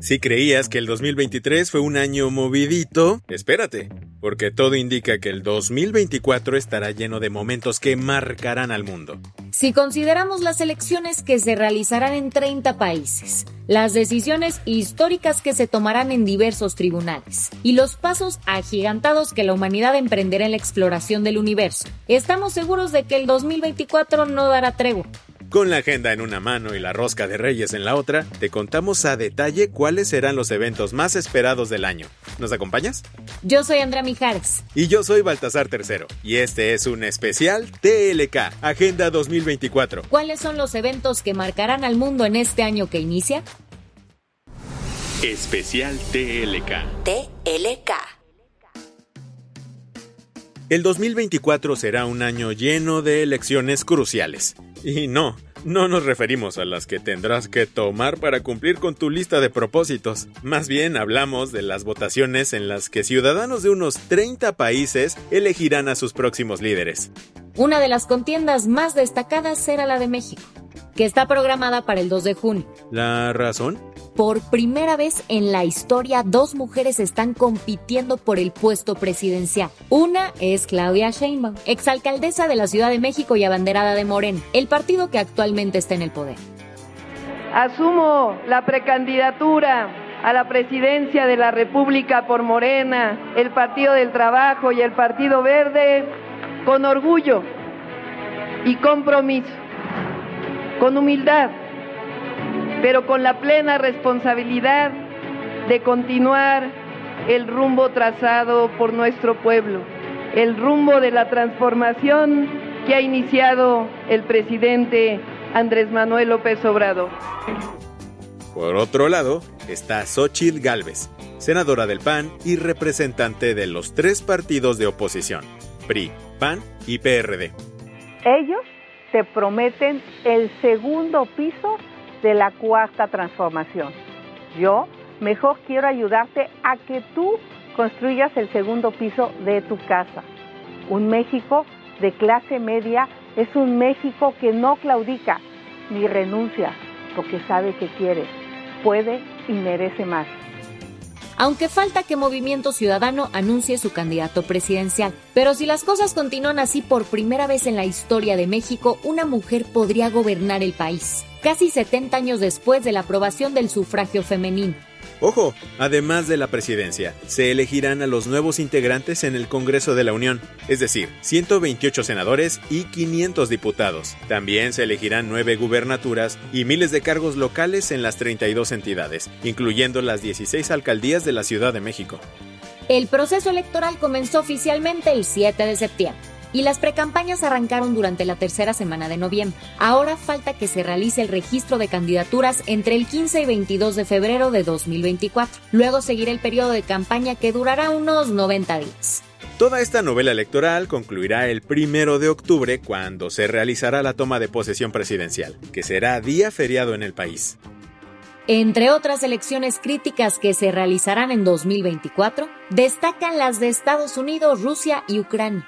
Si creías que el 2023 fue un año movidito, espérate, porque todo indica que el 2024 estará lleno de momentos que marcarán al mundo. Si consideramos las elecciones que se realizarán en 30 países, las decisiones históricas que se tomarán en diversos tribunales y los pasos agigantados que la humanidad emprenderá en la exploración del universo, estamos seguros de que el 2024 no dará tregua. Con la agenda en una mano y la rosca de reyes en la otra, te contamos a detalle cuáles serán los eventos más esperados del año. ¿Nos acompañas? Yo soy Andrea Mijares. Y yo soy Baltasar Tercero. Y este es un especial TLK, Agenda 2024. ¿Cuáles son los eventos que marcarán al mundo en este año que inicia? Especial TLK. TLK. El 2024 será un año lleno de elecciones cruciales. Y no, no nos referimos a las que tendrás que tomar para cumplir con tu lista de propósitos. Más bien hablamos de las votaciones en las que ciudadanos de unos 30 países elegirán a sus próximos líderes. Una de las contiendas más destacadas será la de México, que está programada para el 2 de junio. ¿La razón? Por primera vez en la historia, dos mujeres están compitiendo por el puesto presidencial. Una es Claudia Sheinbaum, exalcaldesa de la Ciudad de México y abanderada de Morena, el partido que actualmente está en el poder. Asumo la precandidatura a la presidencia de la República por Morena, el Partido del Trabajo y el Partido Verde con orgullo y compromiso, con humildad pero con la plena responsabilidad de continuar el rumbo trazado por nuestro pueblo, el rumbo de la transformación que ha iniciado el presidente Andrés Manuel López Obrador. Por otro lado, está Xochitl Gálvez, senadora del PAN y representante de los tres partidos de oposición, PRI, PAN y PRD. Ellos te prometen el segundo piso de la cuarta transformación. Yo mejor quiero ayudarte a que tú construyas el segundo piso de tu casa. Un México de clase media es un México que no claudica ni renuncia porque sabe que quiere, puede y merece más aunque falta que Movimiento Ciudadano anuncie su candidato presidencial. Pero si las cosas continúan así por primera vez en la historia de México, una mujer podría gobernar el país, casi 70 años después de la aprobación del sufragio femenino. Ojo, además de la presidencia, se elegirán a los nuevos integrantes en el Congreso de la Unión, es decir, 128 senadores y 500 diputados. También se elegirán nueve gubernaturas y miles de cargos locales en las 32 entidades, incluyendo las 16 alcaldías de la Ciudad de México. El proceso electoral comenzó oficialmente el 7 de septiembre y las precampañas arrancaron durante la tercera semana de noviembre. Ahora falta que se realice el registro de candidaturas entre el 15 y 22 de febrero de 2024. Luego seguirá el periodo de campaña que durará unos 90 días. Toda esta novela electoral concluirá el primero de octubre cuando se realizará la toma de posesión presidencial, que será día feriado en el país. Entre otras elecciones críticas que se realizarán en 2024, destacan las de Estados Unidos, Rusia y Ucrania.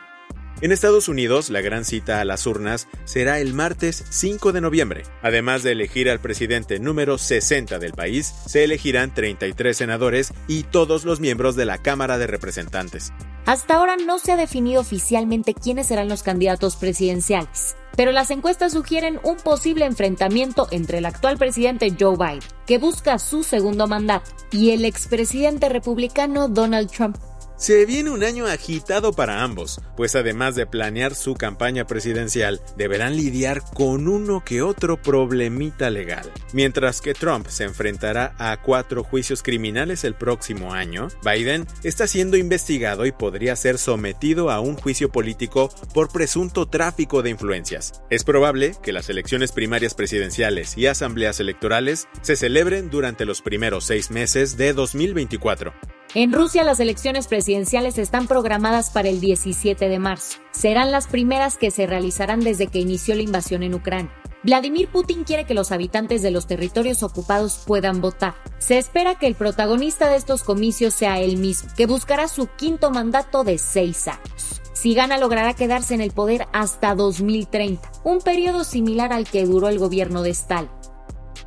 En Estados Unidos, la gran cita a las urnas será el martes 5 de noviembre. Además de elegir al presidente número 60 del país, se elegirán 33 senadores y todos los miembros de la Cámara de Representantes. Hasta ahora no se ha definido oficialmente quiénes serán los candidatos presidenciales, pero las encuestas sugieren un posible enfrentamiento entre el actual presidente Joe Biden, que busca su segundo mandato, y el expresidente republicano Donald Trump, Se viene un año agitado para ambos, pues además de planear su campaña presidencial, deberán lidiar con uno que otro problemita legal. Mientras que Trump se enfrentará a cuatro juicios criminales el próximo año, Biden está siendo investigado y podría ser sometido a un juicio político por presunto tráfico de influencias. Es probable que las elecciones primarias presidenciales y asambleas electorales se celebren durante los primeros seis meses de 2024. En Rusia las elecciones presidenciales están programadas para el 17 de marzo. Serán las primeras que se realizarán desde que inició la invasión en Ucrania. Vladimir Putin quiere que los habitantes de los territorios ocupados puedan votar. Se espera que el protagonista de estos comicios sea él mismo, que buscará su quinto mandato de seis años. Si gana logrará quedarse en el poder hasta 2030, un periodo similar al que duró el gobierno de Stalin.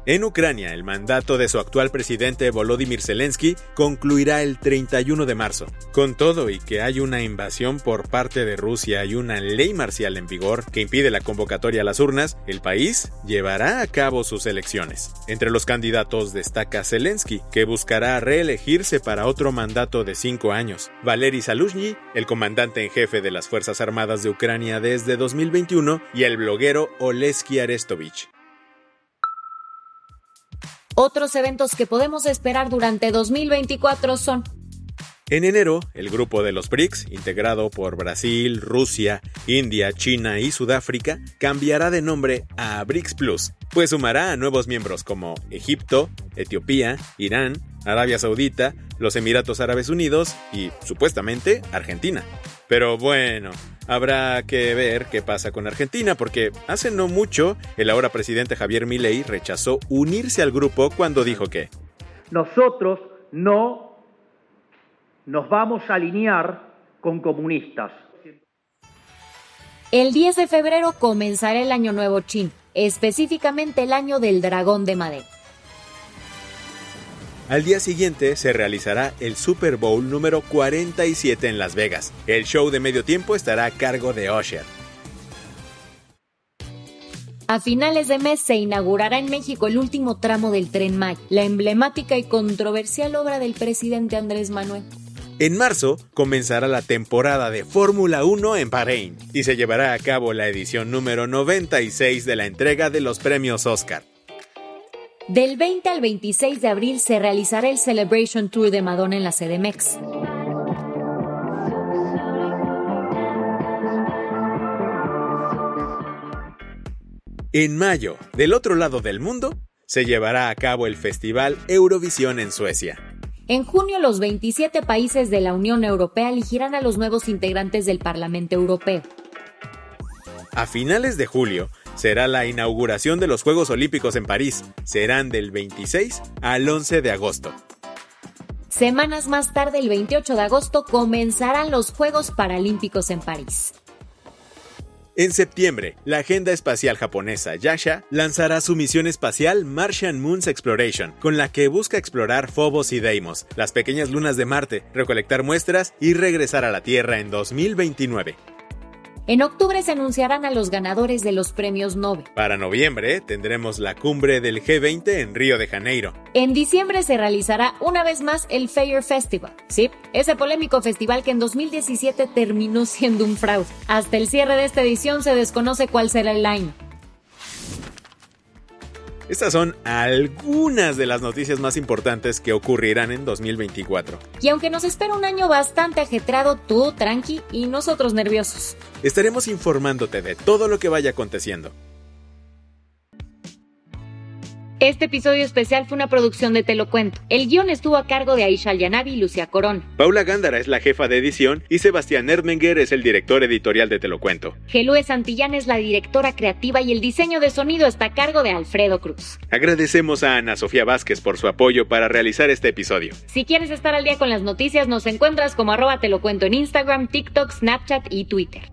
En Ucrania, el mandato de su actual presidente Volodymyr Zelensky concluirá el 31 de marzo. Con todo y que hay una invasión por parte de Rusia y una ley marcial en vigor que impide la convocatoria a las urnas, el país llevará a cabo sus elecciones. Entre los candidatos destaca Zelensky, que buscará reelegirse para otro mandato de cinco años. Valery Saluzhny, el comandante en jefe de las Fuerzas Armadas de Ucrania desde 2021, y el bloguero Oleski Arestovich. Otros eventos que podemos esperar durante 2024 son en enero, el grupo de los BRICS, integrado por Brasil, Rusia, India, China y Sudáfrica, cambiará de nombre a BRICS Plus, pues sumará a nuevos miembros como Egipto, Etiopía, Irán, Arabia Saudita, los Emiratos Árabes Unidos y, supuestamente, Argentina. Pero bueno, habrá que ver qué pasa con Argentina, porque hace no mucho el ahora presidente Javier Milei rechazó unirse al grupo cuando dijo que nosotros no nos vamos a alinear con comunistas. El 10 de febrero comenzará el Año Nuevo Chino, específicamente el Año del Dragón de Madera. Al día siguiente se realizará el Super Bowl número 47 en Las Vegas. El show de medio tiempo estará a cargo de Usher. A finales de mes se inaugurará en México el último tramo del Tren Maya, la emblemática y controversial obra del presidente Andrés Manuel. En marzo comenzará la temporada de Fórmula 1 en Bahrein y se llevará a cabo la edición número 96 de la entrega de los premios Oscar. Del 20 al 26 de abril se realizará el Celebration Tour de Madonna en la CDMX. En mayo, del otro lado del mundo, se llevará a cabo el Festival Eurovisión en Suecia. En junio, los 27 países de la Unión Europea elegirán a los nuevos integrantes del Parlamento Europeo. A finales de julio, será la inauguración de los Juegos Olímpicos en París. Serán del 26 al 11 de agosto. Semanas más tarde, el 28 de agosto, comenzarán los Juegos Paralímpicos en París. En septiembre, la agenda espacial japonesa Yasha lanzará su misión espacial Martian Moons Exploration, con la que busca explorar Phobos y Deimos, las pequeñas lunas de Marte, recolectar muestras y regresar a la Tierra en 2029. En octubre se anunciarán a los ganadores de los premios Nobel. Para noviembre tendremos la cumbre del G20 en Río de Janeiro. En diciembre se realizará una vez más el Fair Festival. Sí, ese polémico festival que en 2017 terminó siendo un fraude. Hasta el cierre de esta edición se desconoce cuál será el año. Estas son algunas de las noticias más importantes que ocurrirán en 2024. Y aunque nos espera un año bastante ajetrado, tú tranqui y nosotros nerviosos. Estaremos informándote de todo lo que vaya aconteciendo. Este episodio especial fue una producción de Te lo cuento. El guion estuvo a cargo de Aisha Yanavi y Lucia Corón. Paula Gándara es la jefa de edición y Sebastián Erdmenger es el director editorial de Te lo cuento. Gelue Santillán es la directora creativa y el diseño de sonido está a cargo de Alfredo Cruz. Agradecemos a Ana Sofía Vázquez por su apoyo para realizar este episodio. Si quieres estar al día con las noticias, nos encuentras como arroba Te lo cuento en Instagram, TikTok, Snapchat y Twitter.